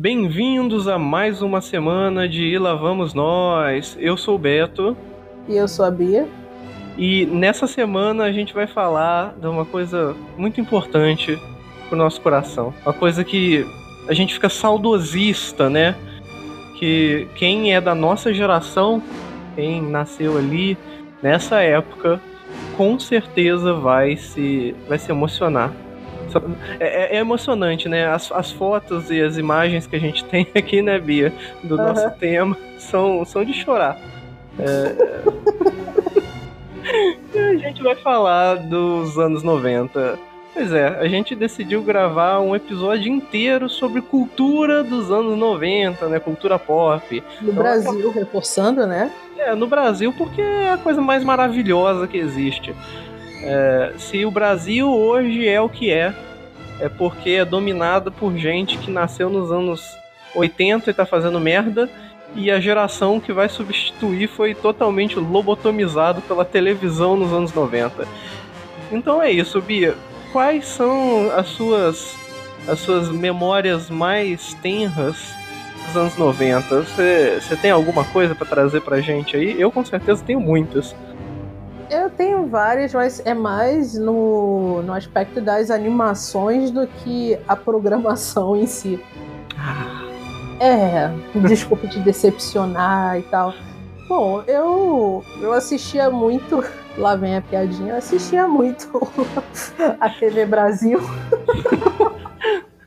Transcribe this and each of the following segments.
Bem-vindos a mais uma semana de E Lá Vamos Nós. Eu sou o Beto. E eu sou a Bia. E nessa semana a gente vai falar de uma coisa muito importante pro nosso coração. Uma coisa que a gente fica saudosista, né? Que quem é da nossa geração, quem nasceu ali nessa época, com certeza vai se, vai se emocionar. É, é, emocionante, né? As, as fotos e as imagens que a gente tem aqui, né, Bia, do uhum. nosso tema, são, são de chorar. É... e a gente vai falar dos anos 90. Pois é, a gente decidiu gravar um episódio inteiro sobre cultura dos anos 90, né? Cultura pop. No então, Brasil, é... reforçando, né? É, no Brasil, porque é a coisa mais maravilhosa que existe. É, se o Brasil hoje é o que é, é porque é dominado por gente que nasceu nos anos 80 e tá fazendo merda, e a geração que vai substituir foi totalmente lobotomizado pela televisão nos anos 90. Então é isso, Bia. Quais são as suas as suas memórias mais tenras dos anos 90? Você tem alguma coisa para trazer pra gente aí? Eu com certeza tenho muitas. Tenho várias, mas é mais no, no aspecto das animações do que a programação em si. Ah. É, desculpa te decepcionar e tal. Bom, eu, eu assistia muito. Lá vem a piadinha. Eu assistia muito a TV Brasil.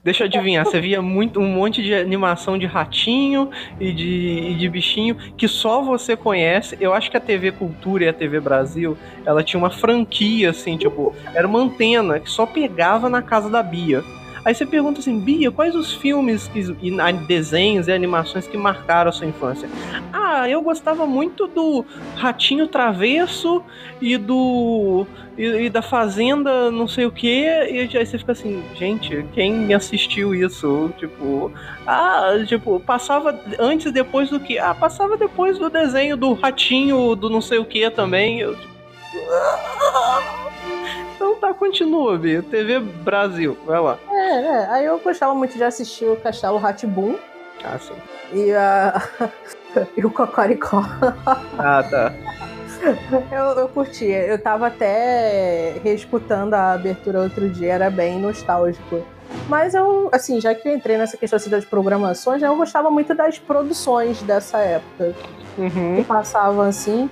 Deixa eu adivinhar, você via muito, um monte de animação de ratinho e de, e de bichinho que só você conhece. Eu acho que a TV Cultura e a TV Brasil, ela tinha uma franquia, assim, tipo, era uma antena que só pegava na casa da Bia. Aí você pergunta assim, Bia, quais os filmes e desenhos e animações que marcaram a sua infância? Ah, eu gostava muito do Ratinho Travesso e do. e, e da Fazenda não sei o que. E aí você fica assim, gente, quem assistiu isso? Tipo. Ah, tipo, passava antes depois do que? Ah, passava depois do desenho do Ratinho do não sei o que também. Eu, tipo, então tá, continua, Bia. TV Brasil, vai lá. É, é, aí eu gostava muito de assistir o Castelo Ratibum. Ah, sim. E, a... e o Cocoricó. Ah, tá. Eu, eu curtia. Eu tava até reescutando a abertura outro dia, era bem nostálgico. Mas eu, assim, já que eu entrei nessa questão assim, das programações, eu gostava muito das produções dessa época. Uhum. Que passavam assim.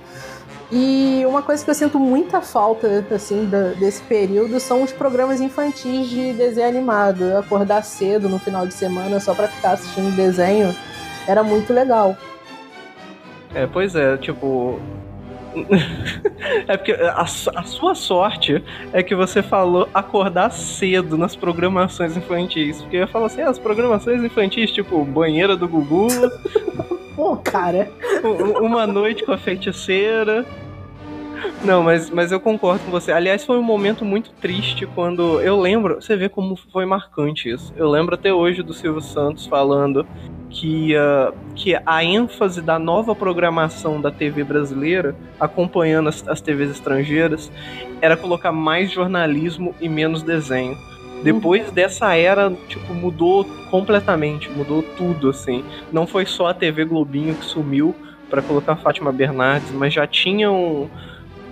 E uma coisa que eu sinto muita falta, assim, desse período são os programas infantis de desenho animado. Acordar cedo no final de semana só para ficar assistindo desenho era muito legal. É, pois é, tipo. é porque a, a, sua sorte é que você falou acordar cedo nas programações infantis. Porque eu falar assim, ah, as programações infantis, tipo, banheira do Gugu. Pô, cara. Uma noite com a feiticeira. Não, mas, mas eu concordo com você. Aliás, foi um momento muito triste quando. Eu lembro, você vê como foi marcante isso. Eu lembro até hoje do Silvio Santos falando que, uh, que a ênfase da nova programação da TV brasileira, acompanhando as, as TVs estrangeiras, era colocar mais jornalismo e menos desenho. Depois uhum. dessa era, tipo, mudou completamente, mudou tudo, assim. Não foi só a TV Globinho que sumiu para colocar Fátima Bernardes, mas já tinham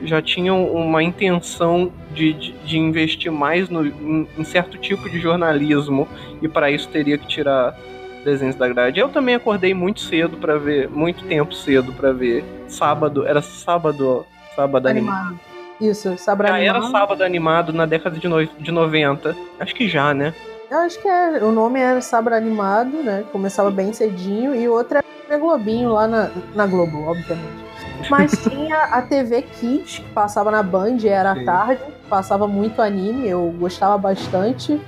já tinham uma intenção de, de, de investir mais no, em, em, certo tipo de jornalismo e para isso teria que tirar desenhos da grade. Eu também acordei muito cedo para ver, muito tempo cedo para ver. Sábado, era sábado, sábado animado. animado. Isso, sábado já animado. era sábado animado na década de, no, de 90. Acho que já, né? Eu acho que é, o nome era Sábado Animado, né? Começava bem cedinho. E outra era Globinho lá na, na Globo, obviamente. Mas tinha a TV Kids, que passava na Band, era à tarde, passava muito anime, eu gostava bastante.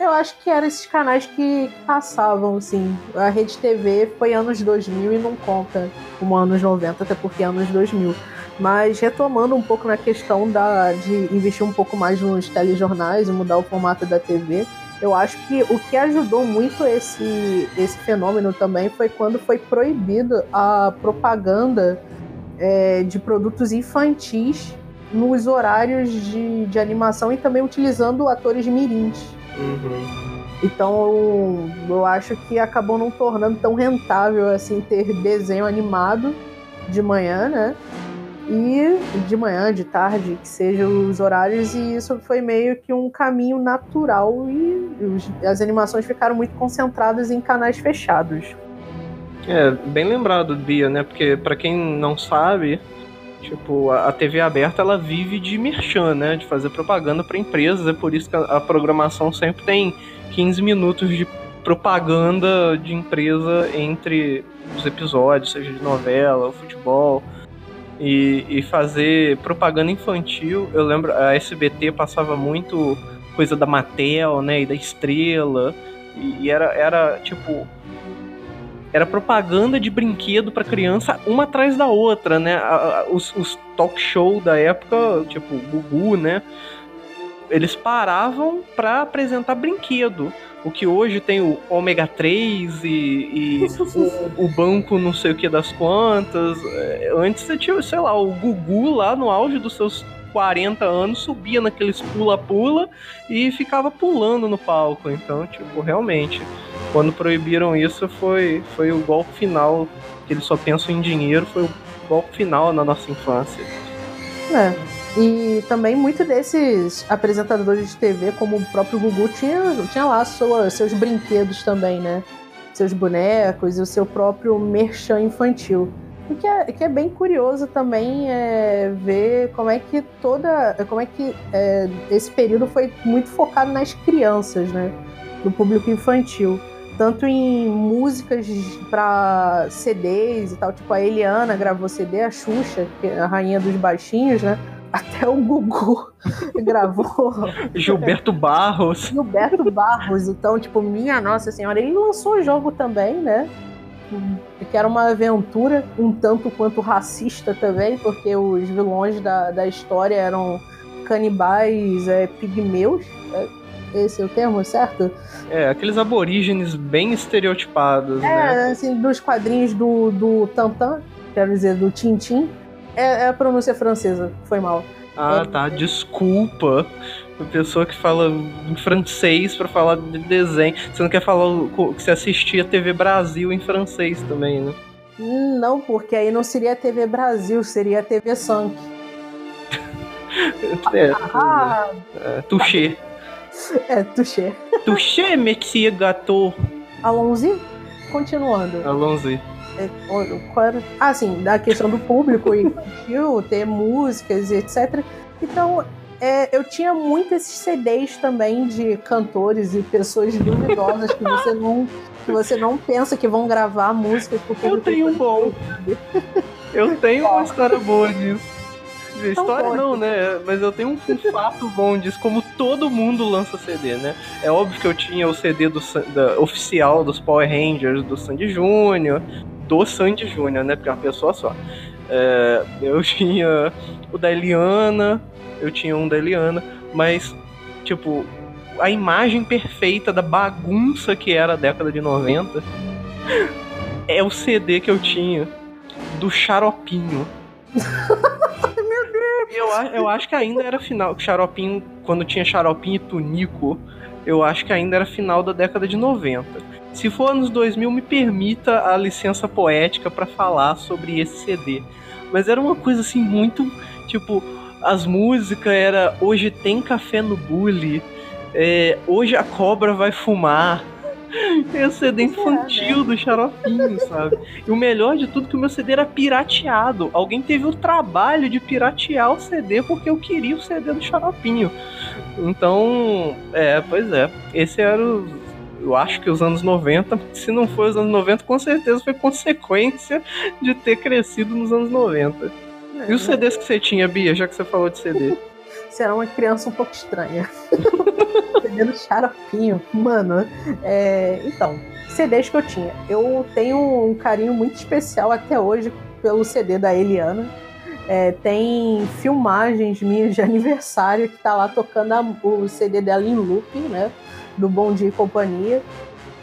Eu acho que eram esses canais que passavam, assim. A Rede TV foi anos 2000 e não conta como anos 90, até porque é anos 2000. Mas retomando um pouco na questão da, de investir um pouco mais nos telejornais e mudar o formato da TV, eu acho que o que ajudou muito esse, esse fenômeno também foi quando foi proibido a propaganda é, de produtos infantis nos horários de, de animação e também utilizando atores mirins. Uhum. Então eu acho que acabou não tornando tão rentável assim ter desenho animado de manhã, né? E de manhã, de tarde, que sejam os horários, e isso foi meio que um caminho natural e as animações ficaram muito concentradas em canais fechados. É, bem lembrado, Bia, né? Porque para quem não sabe, tipo, a TV aberta ela vive de merchan, né? De fazer propaganda para empresas, é por isso que a programação sempre tem 15 minutos de propaganda de empresa entre os episódios, seja de novela, futebol. E, e, fazer propaganda infantil. Eu lembro, a SBT passava muito coisa da Mattel, né, e da Estrela. E, e era, era tipo. Era propaganda de brinquedo para criança, uma atrás da outra, né? Os, os talk show da época, tipo Gugu, né? Eles paravam para apresentar brinquedo. O que hoje tem o ômega 3 e, e o, o, banco não sei o que das quantas. É, antes você tinha, sei lá, o Gugu lá no auge dos seus 40 anos subia naqueles pula-pula e ficava pulando no palco. Então, tipo, realmente, quando proibiram isso foi, foi o golpe final, que eles só pensam em dinheiro, foi o golpe final na nossa infância. É. E também muitos desses apresentadores de TV, como o próprio Gugu, tinha, tinha lá sua, seus brinquedos também, né? Seus bonecos e o seu próprio merchan infantil. O que é, que é bem curioso também é ver como é que toda. como é que é, esse período foi muito focado nas crianças, né? Do público infantil. Tanto em músicas para CDs e tal, tipo a Eliana gravou CD, a Xuxa, que é a rainha dos baixinhos, né? Até o Gugu gravou. Gilberto Barros. Gilberto Barros. Então, tipo, minha Nossa Senhora. Ele lançou o jogo também, né? Que era uma aventura um tanto quanto racista também, porque os vilões da, da história eram canibais é, pigmeus. É, esse é o termo, certo? É, aqueles aborígenes bem estereotipados, é, né? assim, dos quadrinhos do, do Tantan, quero dizer, do Tintin é, é a pronúncia francesa, foi mal. Ah, é... tá. Desculpa. A pessoa que fala em francês para falar de desenho. Você não quer falar que você assistia TV Brasil em francês também, né? Não, porque aí não seria TV Brasil, seria TV Sank. é, ah, é, touché. É, touché. Touché, monsieur gâteau. Alonzi? Continuando. Alonzi. É, qual era? Ah, sim, da questão do público infantil, ter músicas e etc. Então, é, eu tinha muito esses CDs também de cantores e pessoas duvidosas que você não, que você não pensa que vão gravar músicas porque Eu tenho um bom. Eu tenho uma história boa disso. Então história não, né? Mas eu tenho um fato bom disso, como todo mundo lança CD, né? É óbvio que eu tinha o CD do, da, oficial dos Power Rangers, do Sandy Júnior, do Sandy Júnior, né? Porque é uma pessoa só. É, eu tinha o da Eliana, eu tinha um da Eliana, mas, tipo, a imagem perfeita da bagunça que era a década de 90 é o CD que eu tinha do Xaropinho. Meu Deus! Eu, eu acho que ainda era final. Xaropinho, quando tinha Xaropinho e Tunico, eu acho que ainda era final da década de 90. Se for anos 2000, me permita a licença poética para falar sobre esse CD. Mas era uma coisa assim muito, tipo, as músicas era hoje tem café no bully, é, hoje a cobra vai fumar. É o CD infantil né? do xaropinho, sabe? E o melhor de tudo é que o meu CD era pirateado. Alguém teve o trabalho de piratear o CD porque eu queria o CD do xaropinho. Então, é, pois é. Esse era o eu acho que os anos 90, se não foi os anos 90, com certeza foi consequência de ter crescido nos anos 90. É, e os CDs que você tinha, Bia, já que você falou de CD? Você era uma criança um pouco estranha. CD do xaropinho. Mano, é... então, CDs que eu tinha. Eu tenho um carinho muito especial até hoje pelo CD da Eliana. É, tem filmagens minhas de aniversário que tá lá tocando a, o CD dela em loop, né? Do Bom Dia e Companhia.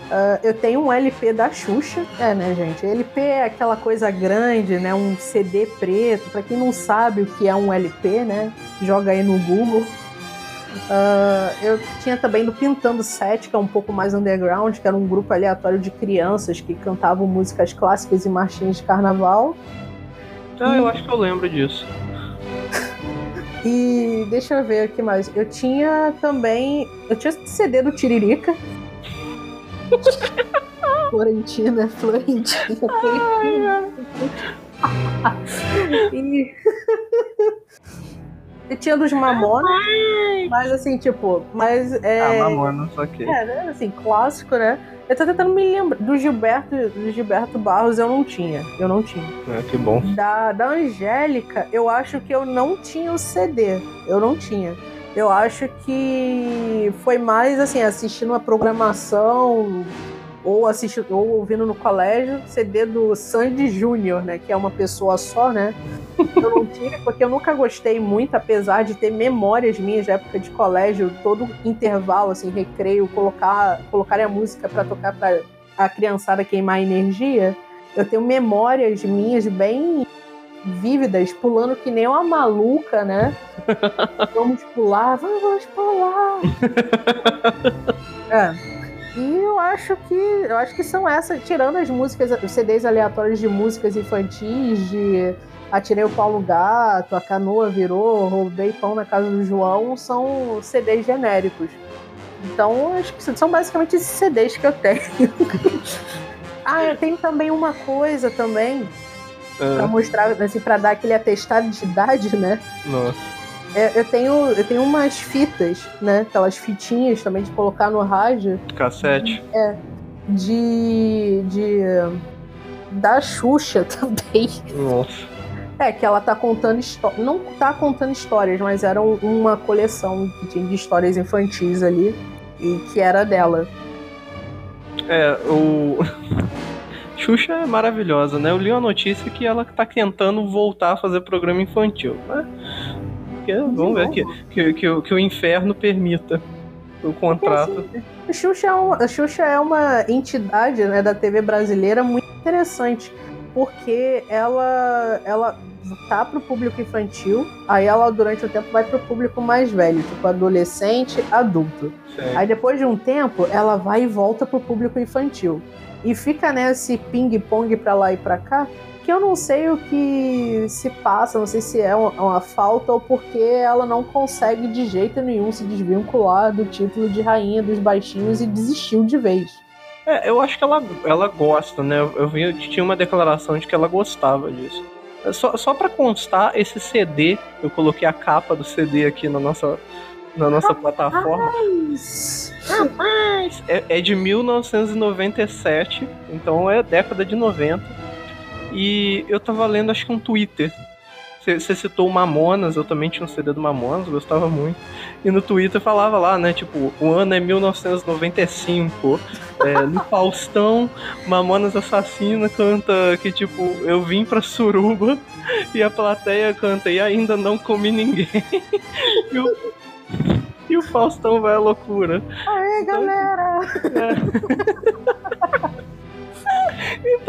Uh, eu tenho um LP da Xuxa. É, né, gente? LP é aquela coisa grande, né? Um CD preto. Para quem não sabe o que é um LP, né? Joga aí no Google. Uh, eu tinha também do Pintando Sete, que é um pouco mais underground, que era um grupo aleatório de crianças que cantavam músicas clássicas e marchinhas de carnaval. Ah, e... eu acho que eu lembro disso. E deixa eu ver aqui mais. Eu tinha também. Eu tinha CD do Tiririca. Florentina, Florentina. Ai, e... e tinha dos Mamonas, mas assim, tipo, mas é. Ah, Mamonas, ok. É, né, assim, clássico, né? Eu tô tentando me lembrar. Do Gilberto, do Gilberto Barros eu não tinha. Eu não tinha. É, que bom. Da, da Angélica, eu acho que eu não tinha o CD. Eu não tinha. Eu acho que foi mais assim, assistindo a programação ou assistindo ou ouvindo no colégio CD do Sandy Júnior, né, que é uma pessoa só, né? Eu não tive porque eu nunca gostei muito, apesar de ter memórias minhas de época de colégio, todo intervalo assim, recreio, colocar colocar a música para tocar para a criançada queimar energia. Eu tenho memórias minhas bem vívidas, pulando que nem uma maluca, né? vamos pular, vamos pular. é. E eu acho que eu acho que são essas, tirando as músicas, os CDs aleatórios de músicas infantis, de Atirei o Paulo Gato, A Canoa Virou, Roubei Pão na Casa do João, são CDs genéricos. Então, acho que são basicamente esses CDs que eu tenho. ah, eu tenho também uma coisa também, uhum. pra mostrar, assim, pra dar aquele atestado de idade, né? Nossa. É, eu, tenho, eu tenho umas fitas, né? Aquelas fitinhas também de colocar no rádio. Cassete. É. De. de da Xuxa também. Nossa. É, que ela tá contando histórias. Não tá contando histórias, mas era uma coleção que tinha de histórias infantis ali. E que era dela. É, o. Xuxa é maravilhosa, né? Eu li uma notícia que ela tá tentando voltar a fazer programa infantil. Né? Vamos ver que, que, que, que o inferno permita o contrato. A Xuxa, é uma, Xuxa é uma entidade né, da TV brasileira muito interessante, porque ela, ela tá pro público infantil, aí ela durante o tempo vai pro público mais velho, tipo adolescente, adulto. Sim. Aí depois de um tempo, ela vai e volta pro público infantil. E fica nesse ping-pong pra lá e pra cá, que eu não sei o que se passa, não sei se é uma, uma falta ou porque ela não consegue de jeito nenhum se desvincular do título de rainha dos baixinhos e desistiu de vez. É, eu acho que ela, ela gosta, né? Eu vi, tinha uma declaração de que ela gostava disso. É, só, só para constar, esse CD, eu coloquei a capa do CD aqui na nossa, na nossa Rapaz. plataforma. Rapaz! É, é de 1997, então é década de 90. E eu tava lendo, acho que um Twitter. Você citou o Mamonas, eu também tinha um CD do Mamonas, gostava muito. E no Twitter falava lá, né? Tipo, o ano é 1995. É, no Faustão, Mamonas Assassina canta que, tipo, eu vim pra Suruba e a plateia canta e ainda não comi ninguém. e, o, e o Faustão vai à loucura. Aê, galera! É.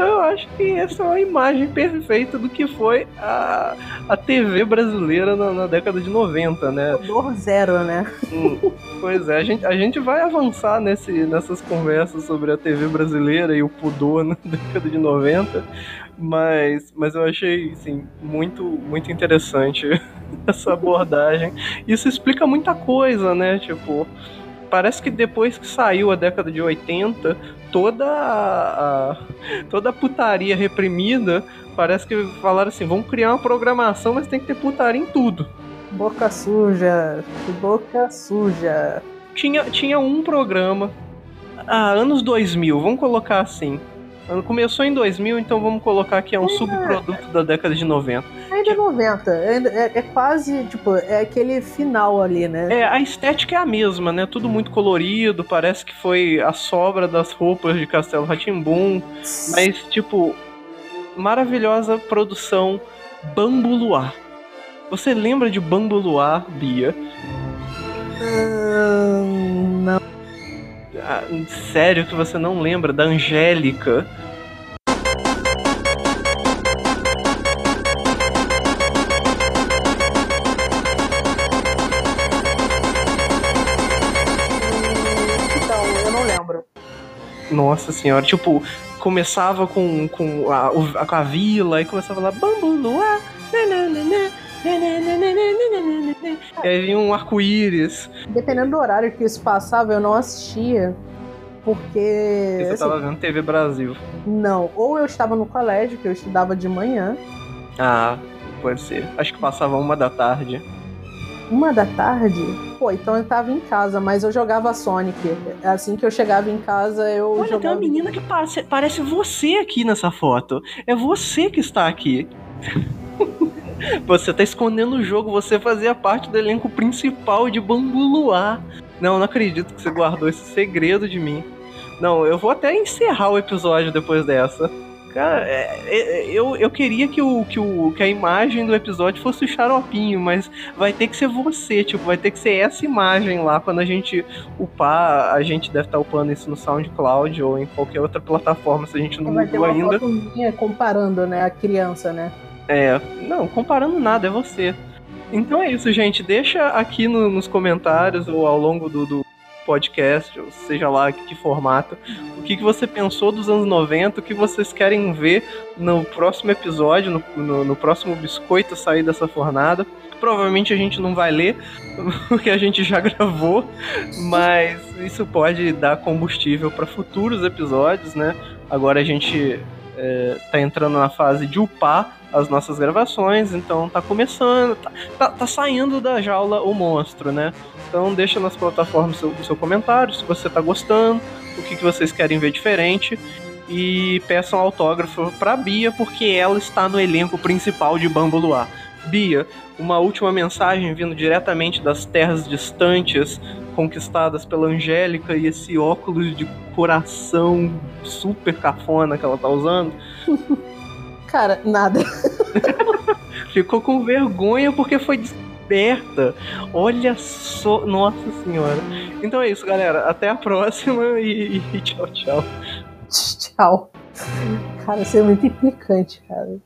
Então eu acho que essa é uma imagem perfeita do que foi a, a TV brasileira na, na década de 90, né? Dor zero, né? Hum, pois é, a gente, a gente vai avançar nesse, nessas conversas sobre a TV brasileira e o pudor na década de 90, mas, mas eu achei, assim, muito, muito interessante essa abordagem. Isso explica muita coisa, né? Tipo, parece que depois que saiu a década de 80, toda a, toda a putaria reprimida, parece que falaram assim, vamos criar uma programação, mas tem que ter putaria em tudo. Boca suja, boca suja. Tinha, tinha um programa, ah, anos 2000, vamos colocar assim, Começou em 2000, então vamos colocar que é um é, subproduto da década de 90. Ainda é 90. É, é, quase, tipo, é aquele final ali, né? É, a estética é a mesma, né? Tudo muito colorido, parece que foi a sobra das roupas de Castelo Ratimbum. Mas, tipo, maravilhosa produção Bambu Luar. Você lembra de Bambu Luar, Bia? sério que você não lembra da Angélica. Então, eu não lembro. Nossa senhora, tipo, começava com, com, a, com a vila e começava lá, bambu luar, nananana, e aí vinha um arco-íris. Dependendo do horário que isso passava, eu não assistia. Porque. Você assim, tava vendo TV Brasil. Não, ou eu estava no colégio, que eu estudava de manhã, Ah, pode ser. Acho que passava uma da tarde. uma da tarde. Pô, então eu tava em casa, mas eu jogava Sonic. Assim que eu chegava em casa, eu Olha, tem jogava. uma menina que parece, parece você aqui nessa foto. É você que está aqui. Você tá escondendo o jogo, você fazia parte do elenco principal de Bambu Luar. Não, não acredito que você guardou esse segredo de mim. Não, eu vou até encerrar o episódio depois dessa. Cara, é- é- eu, eu queria que, o, que, o, que a imagem do episódio fosse o xaropinho, mas vai ter que ser você, tipo, vai ter que ser essa imagem lá quando a gente upar. A gente deve estar upando isso no SoundCloud ou em qualquer outra plataforma se a gente não Vai mudou ainda. foto minha comparando, né, a criança, né? É, não, comparando nada, é você. Então é isso, gente. Deixa aqui no- nos comentários ou ao longo do, do podcast, ou seja lá que, que formato, o que, que você pensou dos anos 90, o que vocês querem ver no próximo episódio, no, no- no próximo biscoito sair dessa fornada. Provavelmente a gente não vai ler, porque a gente já gravou, mas isso pode dar combustível para futuros episódios, né? Agora a gente é, tá entrando na fase de upar as nossas gravações, então tá começando, tá, tá, tá saindo da jaula o monstro, né? Então deixa nas plataformas o seu, o seu comentário, se você tá gostando, o que, que vocês querem ver diferente. E peçam autógrafo pra Bia, porque ela está no elenco principal de Bambu Luar. Bia, uma última mensagem vindo diretamente das terras distantes, conquistadas pela Angélica e esse óculos de coração super cafona que ela tá usando. Cara, nada. Ficou com vergonha porque foi descoberta. Olha só, nossa senhora. Então é isso, galera. Até a próxima e, e tchau, tchau. Tchau. Cara, você é muito implicante, cara.